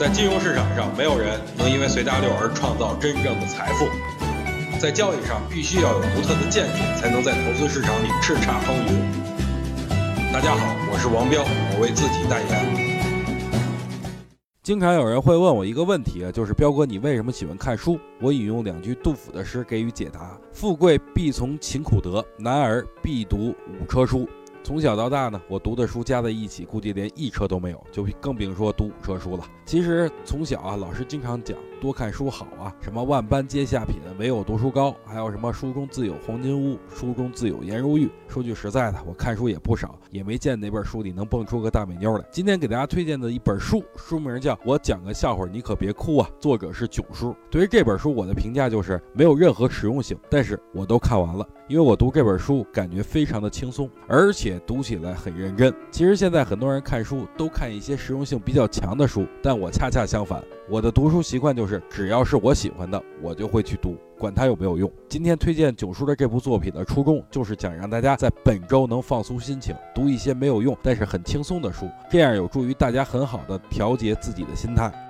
在金融市场上，没有人能因为随大流而创造真正的财富。在交易上，必须要有独特的见解，才能在投资市场里叱咤风云。大家好，我是王彪，我为自己代言。经常有人会问我一个问题啊，就是彪哥，你为什么喜欢看书？我引用两句杜甫的诗给予解答：富贵必从勤苦得，男儿必读五车书。从小到大呢，我读的书加在一起，估计连一车都没有，就更别说读五车书了。其实从小啊，老师经常讲多看书好啊，什么万般皆下品，唯有读书高，还有什么书中自有黄金屋，书中自有颜如玉。说句实在的，我看书也不少，也没见哪本书里能蹦出个大美妞来。今天给大家推荐的一本书，书名叫《我讲个笑话，你可别哭啊》，作者是囧叔。对于这本书，我的评价就是没有任何实用性，但是我都看完了，因为我读这本书感觉非常的轻松，而且也读起来很认真。其实现在很多人看书都看一些实用性比较强的书，但我恰恰相反，我的读书习惯就是只要是我喜欢的，我就会去读。管它有没有用。今天推荐九叔的这部作品的初衷，就是想让大家在本周能放松心情，读一些没有用但是很轻松的书，这样有助于大家很好的调节自己的心态。